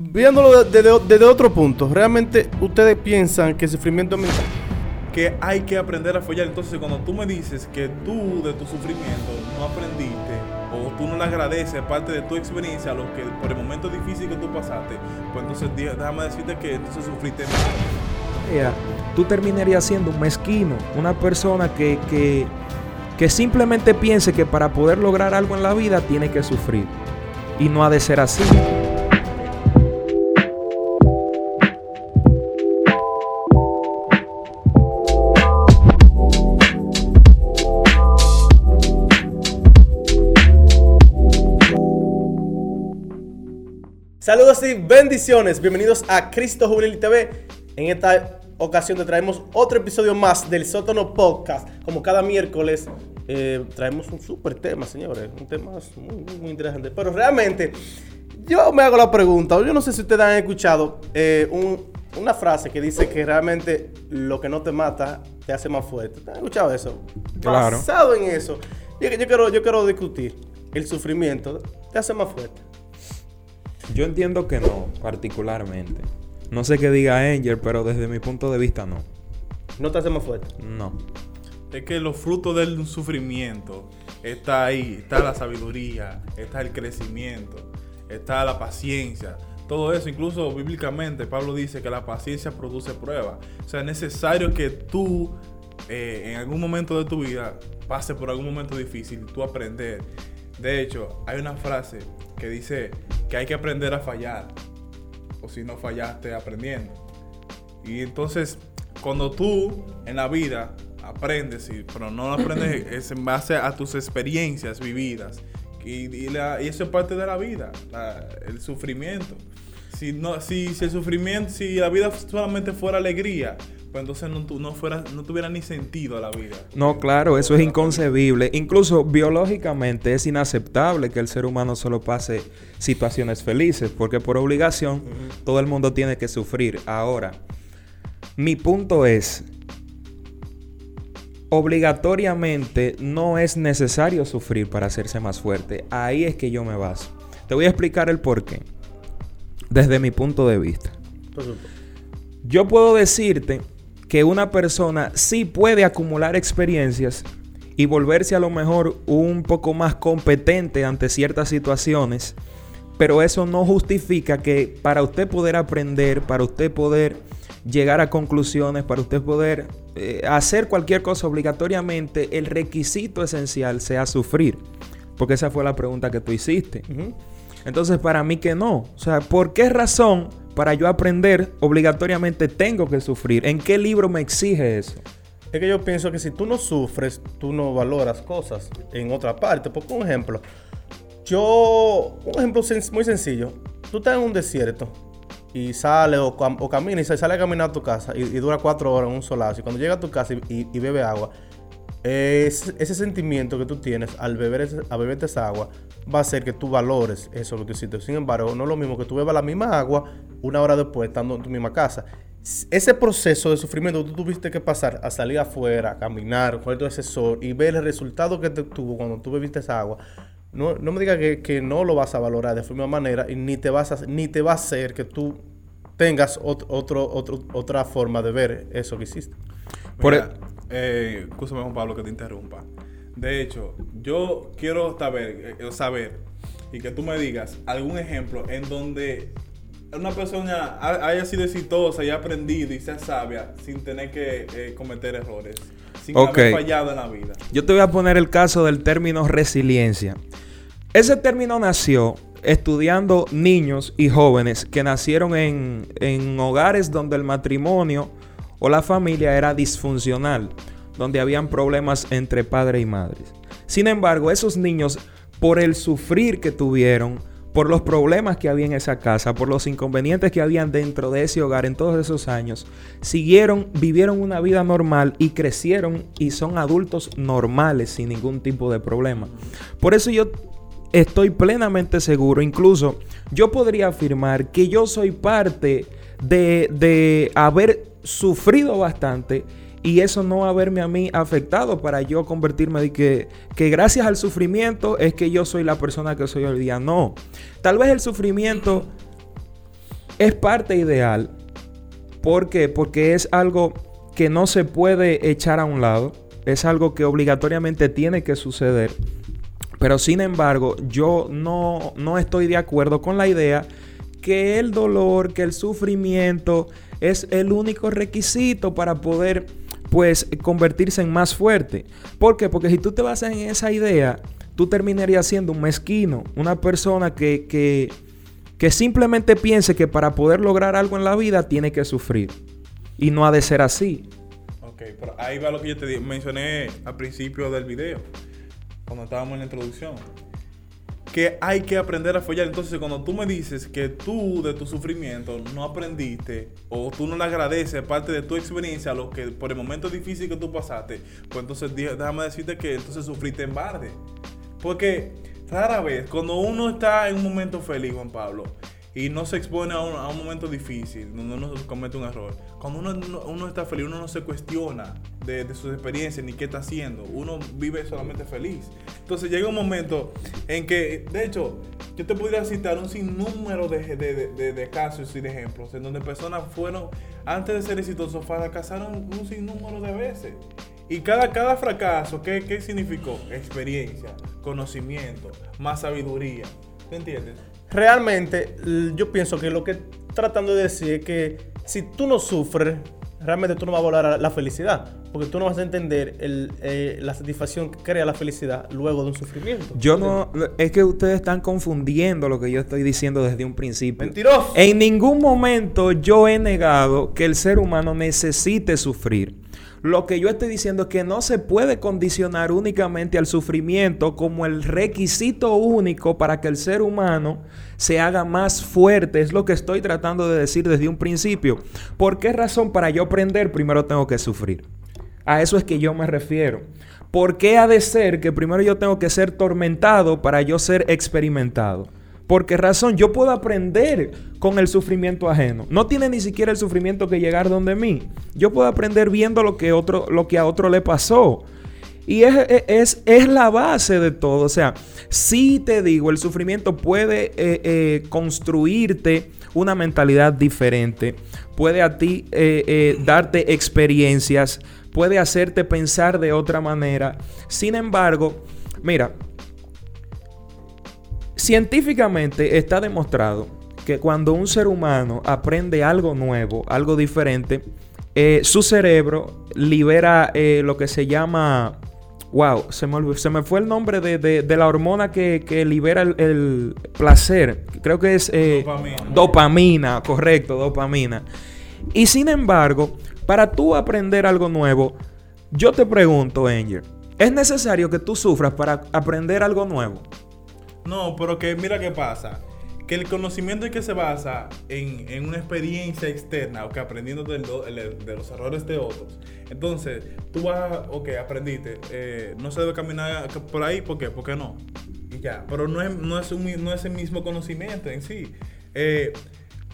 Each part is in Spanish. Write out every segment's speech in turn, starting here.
Viéndolo desde, otro punto, ¿realmente ustedes piensan que el sufrimiento es mental? Que hay que aprender a follar. Entonces, cuando tú me dices que tú de tu sufrimiento no aprendiste o tú no le agradeces parte de tu experiencia, lo que por el momento difícil que tú pasaste, pues entonces déjame decirte que entonces sufriste más. tú terminarías siendo un mezquino, una persona que, que, que simplemente piense que para poder lograr algo en la vida tiene que sufrir. Y no ha de ser así. Saludos y bendiciones. Bienvenidos a Cristo Juvenil TV. En esta ocasión te traemos otro episodio más del Sótono Podcast. Como cada miércoles eh, traemos un súper tema, señores. Un tema muy, muy, interesante. Pero realmente, yo me hago la pregunta. Yo no sé si ustedes han escuchado eh, una frase que dice que realmente lo que no te mata te hace más fuerte. ¿Han escuchado eso? Claro. Basado en eso, yo, yo, quiero, yo quiero discutir. El sufrimiento te hace más fuerte. Yo entiendo que no, particularmente. No sé qué diga Angel, pero desde mi punto de vista no. ¿No te hace más fuerte? No. Es que los frutos del sufrimiento está ahí, está la sabiduría, está el crecimiento, está la paciencia. Todo eso, incluso bíblicamente, Pablo dice que la paciencia produce prueba. O sea, es necesario que tú eh, en algún momento de tu vida pase por algún momento difícil, tú aprender. De hecho, hay una frase que dice que hay que aprender a fallar. O si no fallaste aprendiendo. Y entonces, cuando tú en la vida aprendes, pero no aprendes es en base a tus experiencias vividas. Y, y, eso es parte de la vida, el sufrimiento. Si, no, si, si el sufrimiento, si la vida solamente fuera alegría, pues entonces no, no, fuera, no tuviera ni sentido la vida. No, claro, eso es inconcebible. Incluso biológicamente es inaceptable que el ser humano solo pase situaciones felices, porque por obligación todo el mundo tiene que sufrir. Ahora, mi punto es, obligatoriamente no es necesario sufrir para hacerse más fuerte. Ahí es que yo me baso. Te voy a explicar el por qué, desde mi punto de vista. Yo puedo decirte que una persona sí puede acumular experiencias y volverse a lo mejor un poco más competente ante ciertas situaciones, pero eso no justifica que para usted poder aprender, para usted poder llegar a conclusiones, para usted poder eh, hacer cualquier cosa obligatoriamente, el requisito esencial sea sufrir. Porque esa fue la pregunta que tú hiciste. Entonces, para mí que no. O sea, ¿por qué razón para yo aprender obligatoriamente tengo que sufrir? ¿En qué libro me exige eso? Es que yo pienso que si tú no sufres, tú no valoras cosas en otra parte. Por ejemplo, yo, un ejemplo muy sencillo. Tú estás en un desierto y sale o, o camina y sale a caminar a tu casa y, dura cuatro horas en un solazo. Y cuando llega a tu casa y, bebe agua, ese sentimiento que tú tienes al beber, a beberte esa agua va a hacer que tú valores eso que tú hiciste. Sin embargo, no es lo mismo que tú bebas la misma agua una hora después estando en tu misma casa. Ese proceso de sufrimiento que tú tuviste que pasar a salir afuera, a caminar, con todo ese sol y ver el resultado que te tuvo cuando tú bebiste esa agua, no, me digas que, no lo vas a valorar de forma manera y ni te, vas a, ni te va a hacer que tú tengas otro, otra forma de ver eso que hiciste. Por eh, Juan Pablo, que te interrumpa. De hecho, yo quiero saber, eh, saber y que tú me digas algún ejemplo en donde una persona haya sido exitosa y haya aprendido y sea sabia sin tener que eh, cometer errores, sin haber fallado en la vida. Yo te voy a poner el caso del término resiliencia. Ese término nació estudiando niños y jóvenes que nacieron en, en hogares donde el matrimonio o la familia era disfuncional donde habían problemas entre padre y madre. Sin embargo, esos niños, por el sufrir que tuvieron, por los problemas que había en esa casa, por los inconvenientes que habían dentro de ese hogar en todos esos años, siguieron, vivieron una vida normal y crecieron y son adultos normales sin ningún tipo de problema. Por eso yo estoy plenamente seguro, incluso yo podría afirmar que yo soy parte de, de haber sufrido bastante y eso no haberme a mí afectado para yo convertirme de que, que gracias al sufrimiento es que yo soy la persona que soy hoy día. No. Tal vez el sufrimiento es parte ideal. ¿Por qué? Porque es algo que no se puede echar a un lado. Es algo que obligatoriamente tiene que suceder. Pero sin embargo, yo no, no estoy de acuerdo con la idea que el dolor, que el sufrimiento es el único requisito para poder pues convertirse en más fuerte. ¿Por qué? Porque si tú te basas en esa idea, tú terminarías siendo un mezquino, una persona que, que, que simplemente piense que para poder lograr algo en la vida tiene que sufrir. Y no ha de ser así. Ok, pero ahí va lo que yo te mencioné al principio del video, cuando estábamos en la introducción que hay que aprender a follar. Entonces, cuando tú me dices que tú de tu sufrimiento no aprendiste o tú no le agradeces parte de tu experiencia, lo que por el momento difícil que tú pasaste, pues entonces déjame decirte que entonces sufriste en barde. Porque rara vez, cuando uno está en un momento feliz, Juan Pablo, y no se expone a un, momento difícil, donde uno comete un error. Cuando uno, está feliz, uno no se cuestiona de, sus experiencias ni qué está haciendo. Uno vive solamente feliz. Entonces llega un momento en que, de hecho, yo te podría citar un sinnúmero de, de, casos y de ejemplos en donde personas fueron, antes de ser exitosos, fracasaron un sinnúmero de veces. Y cada, cada fracaso, ¿qué, ¿qué significó? Experiencia, conocimiento, más sabiduría. ¿Te entiendes? Realmente yo pienso que lo que tratando de decir es que si tú no sufres, realmente tú no vas a volar a la felicidad. Porque tú no vas a entender eh, la satisfacción que crea la felicidad luego de un sufrimiento. Yo no. Es que ustedes están confundiendo lo que yo estoy diciendo desde un principio. Mentiroso. En ningún momento yo he negado que el ser humano necesite sufrir. Lo que yo estoy diciendo es que no se puede condicionar únicamente al sufrimiento como el requisito único para que el ser humano se haga más fuerte. Es lo que estoy tratando de decir desde un principio. ¿Por qué razón para yo aprender primero tengo que sufrir? A eso es que yo me refiero. ¿Por qué ha de ser que primero yo tengo que ser tormentado para yo ser experimentado? ¿Por qué razón? Yo puedo aprender con el sufrimiento ajeno. No tiene ni siquiera el sufrimiento que llegar donde mí. Yo puedo aprender viendo lo que, otro, lo que a otro le pasó. Y es, es, la base de todo. O sea, si te digo, el sufrimiento puede eh, eh, construirte una mentalidad diferente. Puede a ti eh, darte experiencias. Puede hacerte pensar de otra manera. Sin embargo, mira, Científicamente está demostrado que cuando un ser humano aprende algo nuevo, algo diferente, eh, su cerebro libera eh, lo que se llama... Wow, se me, se me fue el nombre de, la hormona que, libera el, placer. Creo que es eh, dopamina. dopamina, correcto, dopamina. Y sin embargo, para tú aprender algo nuevo, yo te pregunto, Angel, ¿es necesario que tú sufras para aprender algo nuevo? No, pero que mira qué pasa. Que el conocimiento en que se basa en, una experiencia externa, o que aprendiendo de, los errores de otros. Entonces, tú vas, ok, aprendiste, eh, no se debe caminar por ahí, ¿por qué? Porque no. Y ya. Pero no es, no es, no es el mismo conocimiento en sí. Eh,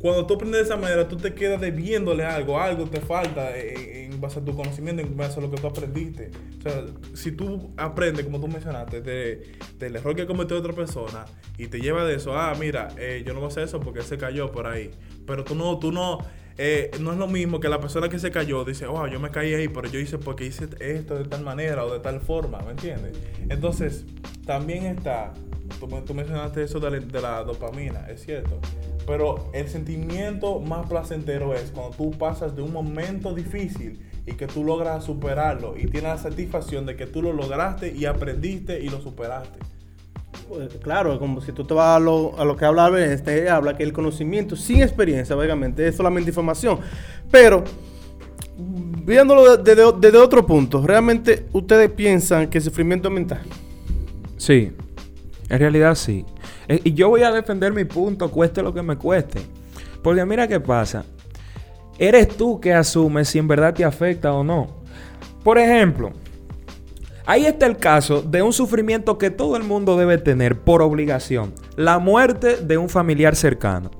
cuando tú aprendes de esa manera, tú te quedas debiéndole algo, algo te falta en, base a tu conocimiento, en base a lo que tú aprendiste. O sea, si tú aprendes, como tú mencionaste, del error que cometió otra persona y te lleva de eso, ah, mira, eh, yo no voy a hacer eso porque él se cayó por ahí. Pero tú no, tú no, eh, no es lo mismo que la persona que se cayó dice, oh, yo me caí ahí, pero yo hice porque hice esto de tal manera o de tal forma, ¿me entiendes? Entonces, también está, tú, mencionaste eso de la dopamina, es cierto. Pero el sentimiento más placentero es cuando tú pasas de un momento difícil y que tú logras superarlo y tienes la satisfacción de que tú lo lograste y aprendiste y lo superaste. Pues, claro, como si tú te vas a lo, que habla este habla que el conocimiento sin experiencia, obviamente, es solamente información. Pero, viéndolo desde, otro punto, ¿realmente ustedes piensan que sufrimiento mental? Sí, en realidad sí. Eh, y yo voy a defender mi punto, cueste lo que me cueste. Porque mira qué pasa. Eres tú que asumes si en verdad te afecta o no. Por ejemplo, ahí está el caso de un sufrimiento que todo el mundo debe tener por obligación. La muerte de un familiar cercano.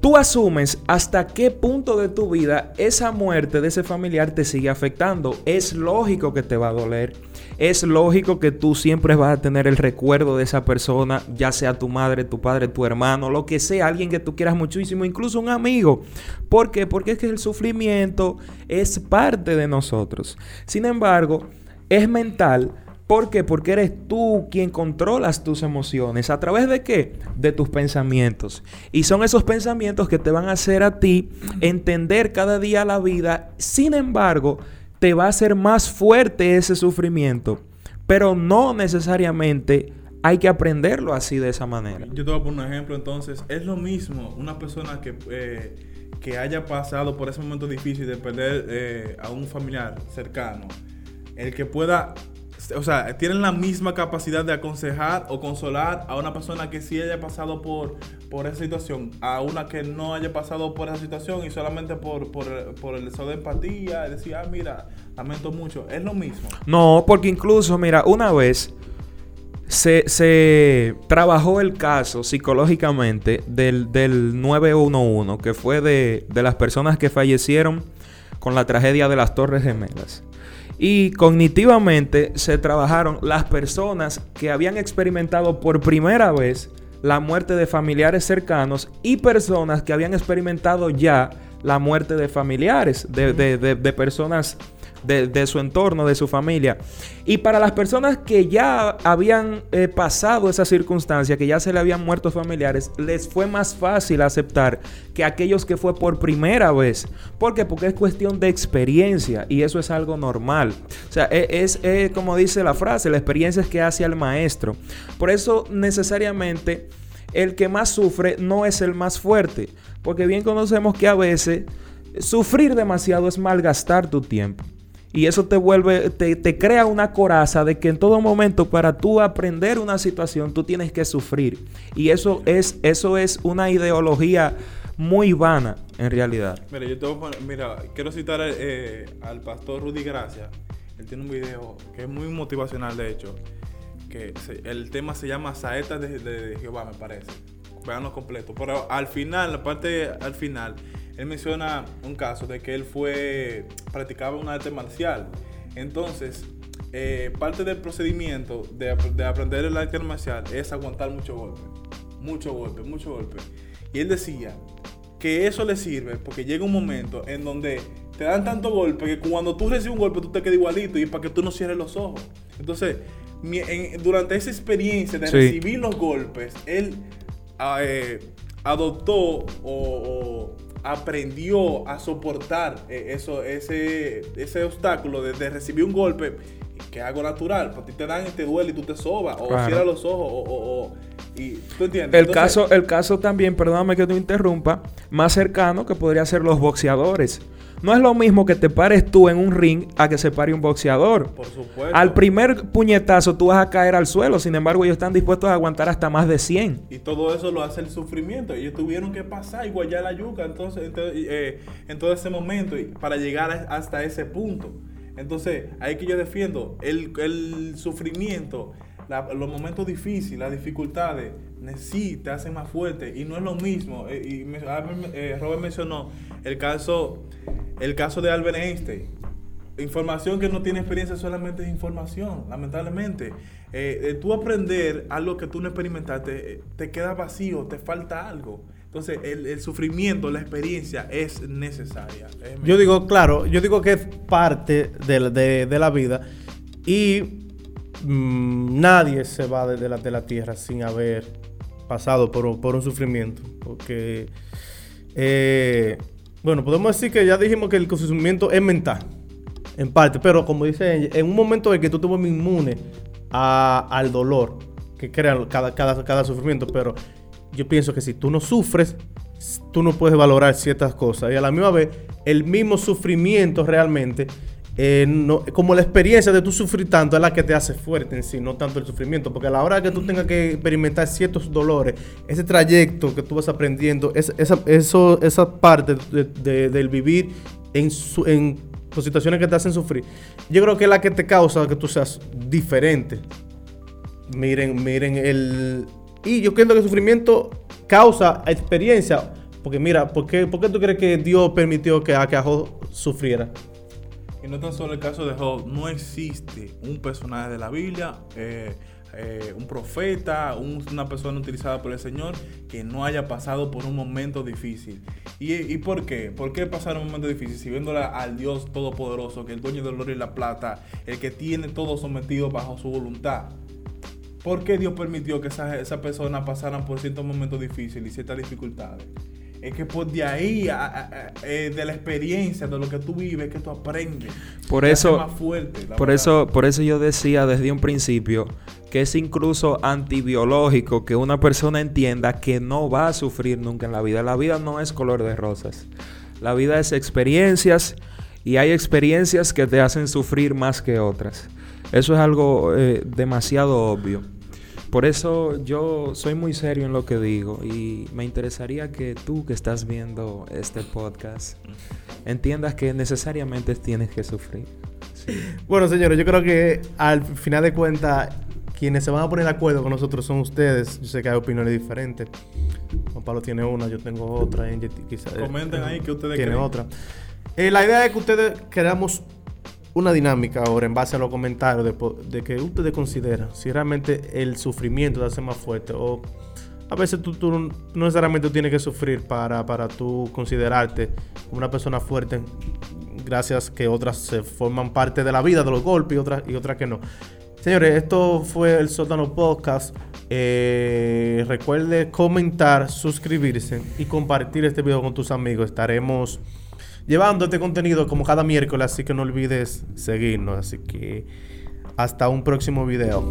Tú asumes hasta qué punto de tu vida esa muerte de ese familiar te sigue afectando. Es lógico que te va a doler es lógico que tú siempre vas a tener el recuerdo de esa persona, ya sea tu madre, tu padre, tu hermano, lo que sea, alguien que tú quieras muchísimo, incluso un amigo. ¿Por qué? Porque es que el sufrimiento es parte de nosotros. Sin embargo, es mental ¿Por qué? Porque eres tú quien controlas tus emociones. ¿A través de qué? De tus pensamientos. Y son esos pensamientos que te van a hacer a ti entender cada día la vida. Sin embargo, te va a hacer más fuerte ese sufrimiento. Pero no necesariamente hay que aprenderlo así de esa manera. Yo te voy a poner un ejemplo entonces. Es lo mismo una persona que, eh, que haya pasado por ese momento difícil de perder eh, a un familiar cercano. El que pueda o sea, tienen la misma capacidad de aconsejar o consolar a una persona que sí haya pasado por, por esa situación, a una que no haya pasado por esa situación y solamente por, por, por el deseo de empatía, decir, ah, mira, lamento mucho, es lo mismo. No, porque incluso, mira, una vez se, se trabajó el caso psicológicamente del, del 911, que fue de, de las personas que fallecieron con la tragedia de las Torres Gemelas. Y cognitivamente se trabajaron las personas que habían experimentado por primera vez la muerte de familiares cercanos y personas que habían experimentado ya la muerte de familiares, de, de, de, de personas de, su entorno, de su familia. Y para las personas que ya habían eh, pasado esa circunstancia, que ya se le habían muerto familiares, les fue más fácil aceptar que aquellos que fue por primera vez. ¿Por qué? Porque es cuestión de experiencia y eso es algo normal. O sea, e, es, es como dice la frase, la experiencia es que hace al maestro. Por eso necesariamente el que más sufre no es el más fuerte. Porque bien conocemos que a veces sufrir demasiado es malgastar tu tiempo. Y eso te vuelve, te, crea una coraza de que en todo momento para tú aprender una situación tú tienes que sufrir. Y eso es, eso es una ideología muy vana en realidad. Mira, yo te mira, quiero citar eh, al pastor Rudy Gracia. Él tiene un video que es muy motivacional, de hecho. Que el tema se llama Saetas de, Jehová, me parece. Veanlo completo. Pero al final, la parte al final, él menciona un caso de que él fue, practicaba un arte marcial. Entonces, eh, parte del procedimiento de, aprender el arte marcial es aguantar mucho golpe. Mucho golpe, mucho golpe. Y él decía que eso le sirve porque llega un momento en donde te dan tanto golpe que cuando tú recibes un golpe tú te quedas igualito y para que tú no cierres los ojos. Entonces, durante esa experiencia de recibir los golpes, él ah, eh, adoptó o aprendió a soportar eh, eso, ese, ese obstáculo de, recibir un golpe, que es algo natural. Para ti te dan y te duele y tú te sobas, o cierras los ojos, o, y, ¿tú entiendes? El, caso, el caso también, perdóname que te interrumpa, más cercano que podría ser los boxeadores. No es lo mismo que te pares tú en un ring a que se pare un boxeador. Por supuesto. Al primer puñetazo tú vas a caer al suelo, sin embargo ellos están dispuestos a aguantar hasta más de 100. Y todo eso lo hace el sufrimiento. Ellos tuvieron que pasar igual ya la yuca entonces, eh, en todo ese momento para llegar hasta ese punto. Entonces, ahí que yo defiendo el, el sufrimiento los momentos difíciles, las dificultades, sí te hacen más fuerte y no es lo mismo. Eh, y ah, eh, Robert mencionó el caso, el caso de Albert Einstein. Información que no tiene experiencia solamente es información, lamentablemente. Eh, tú aprender algo que tú no experimentaste, te queda vacío, te falta algo. Entonces, el, sufrimiento, la experiencia es necesaria. yo digo, claro, yo digo que es parte de, de la vida. Y Mm, nadie se va de la, de la tierra sin haber pasado por, un sufrimiento. Porque, eh, bueno, podemos decir que ya dijimos que el sufrimiento es mental, en parte, pero como dice en un momento en que tú te vuelves inmune al dolor que crea cada, cada, cada sufrimiento, pero yo pienso que si tú no sufres, tú no puedes valorar ciertas cosas. Y a la misma vez, el mismo sufrimiento realmente eh, como la experiencia de tú sufrir tanto es la que te hace fuerte en sí, no tanto el sufrimiento. Porque a la hora que tú tengas que experimentar ciertos dolores, ese trayecto que tú vas aprendiendo, esa, eso, esa parte del vivir en, en situaciones que te hacen sufrir, yo creo que es la que te causa que tú seas diferente. Miren, miren, el. Y yo creo que el sufrimiento causa experiencia. Porque mira, ¿por qué, ¿por qué tú crees que Dios permitió que, a que Ajo sufriera? Y no tan solo el caso de Job, no existe un personaje de la Biblia, eh, eh, un profeta, un- una persona utilizada por el Señor que no haya pasado por un momento difícil. ¿Y, y por qué? ¿Por qué pasar un momento difícil? Si viéndola al Dios Todopoderoso, que es el dueño del oro y la plata, el que tiene todo sometido bajo su voluntad. ¿Por qué Dios permitió que esas esa personas pasaran por ciertos momentos difíciles y ciertas dificultades? Es que por de ahí, a- a- a- eh, de la experiencia, de lo que tú vives, que tú aprendes. Por eso- más fuerte, Por verdad. eso, por eso yo decía desde un principio que es incluso antibiológico que una persona entienda que no va a sufrir nunca en la vida. La vida no es color de rosas. La vida es experiencias y hay experiencias que te hacen sufrir más que otras. Eso es algo eh, demasiado obvio. Por eso yo soy muy serio en lo que digo y me interesaría que tú que estás viendo este podcast entiendas que necesariamente tienes que sufrir. Sí. Bueno, señores, yo creo que al final de cuentas, quienes se van a poner de acuerdo con nosotros son ustedes. Yo sé que hay opiniones diferentes. Juan Pablo tiene una, yo tengo otra. Quizá- Comenten ahí que ustedes tiene creen. otra. Eh, la idea es que ustedes creamos una dinámica ahora en base a los comentarios de, de que ustedes consideran si realmente el sufrimiento te hace más fuerte o a veces tú, no necesariamente tienes que sufrir para, para tú considerarte una persona fuerte gracias que otras se forman parte de la vida de los golpes y otras y otras que no. Señores, esto fue el Sótano Podcast. Eh, recuerde comentar, suscribirse y compartir este video con tus amigos. Estaremos llevando este contenido como cada miércoles, así que no olvides seguirnos. Así que hasta un próximo video.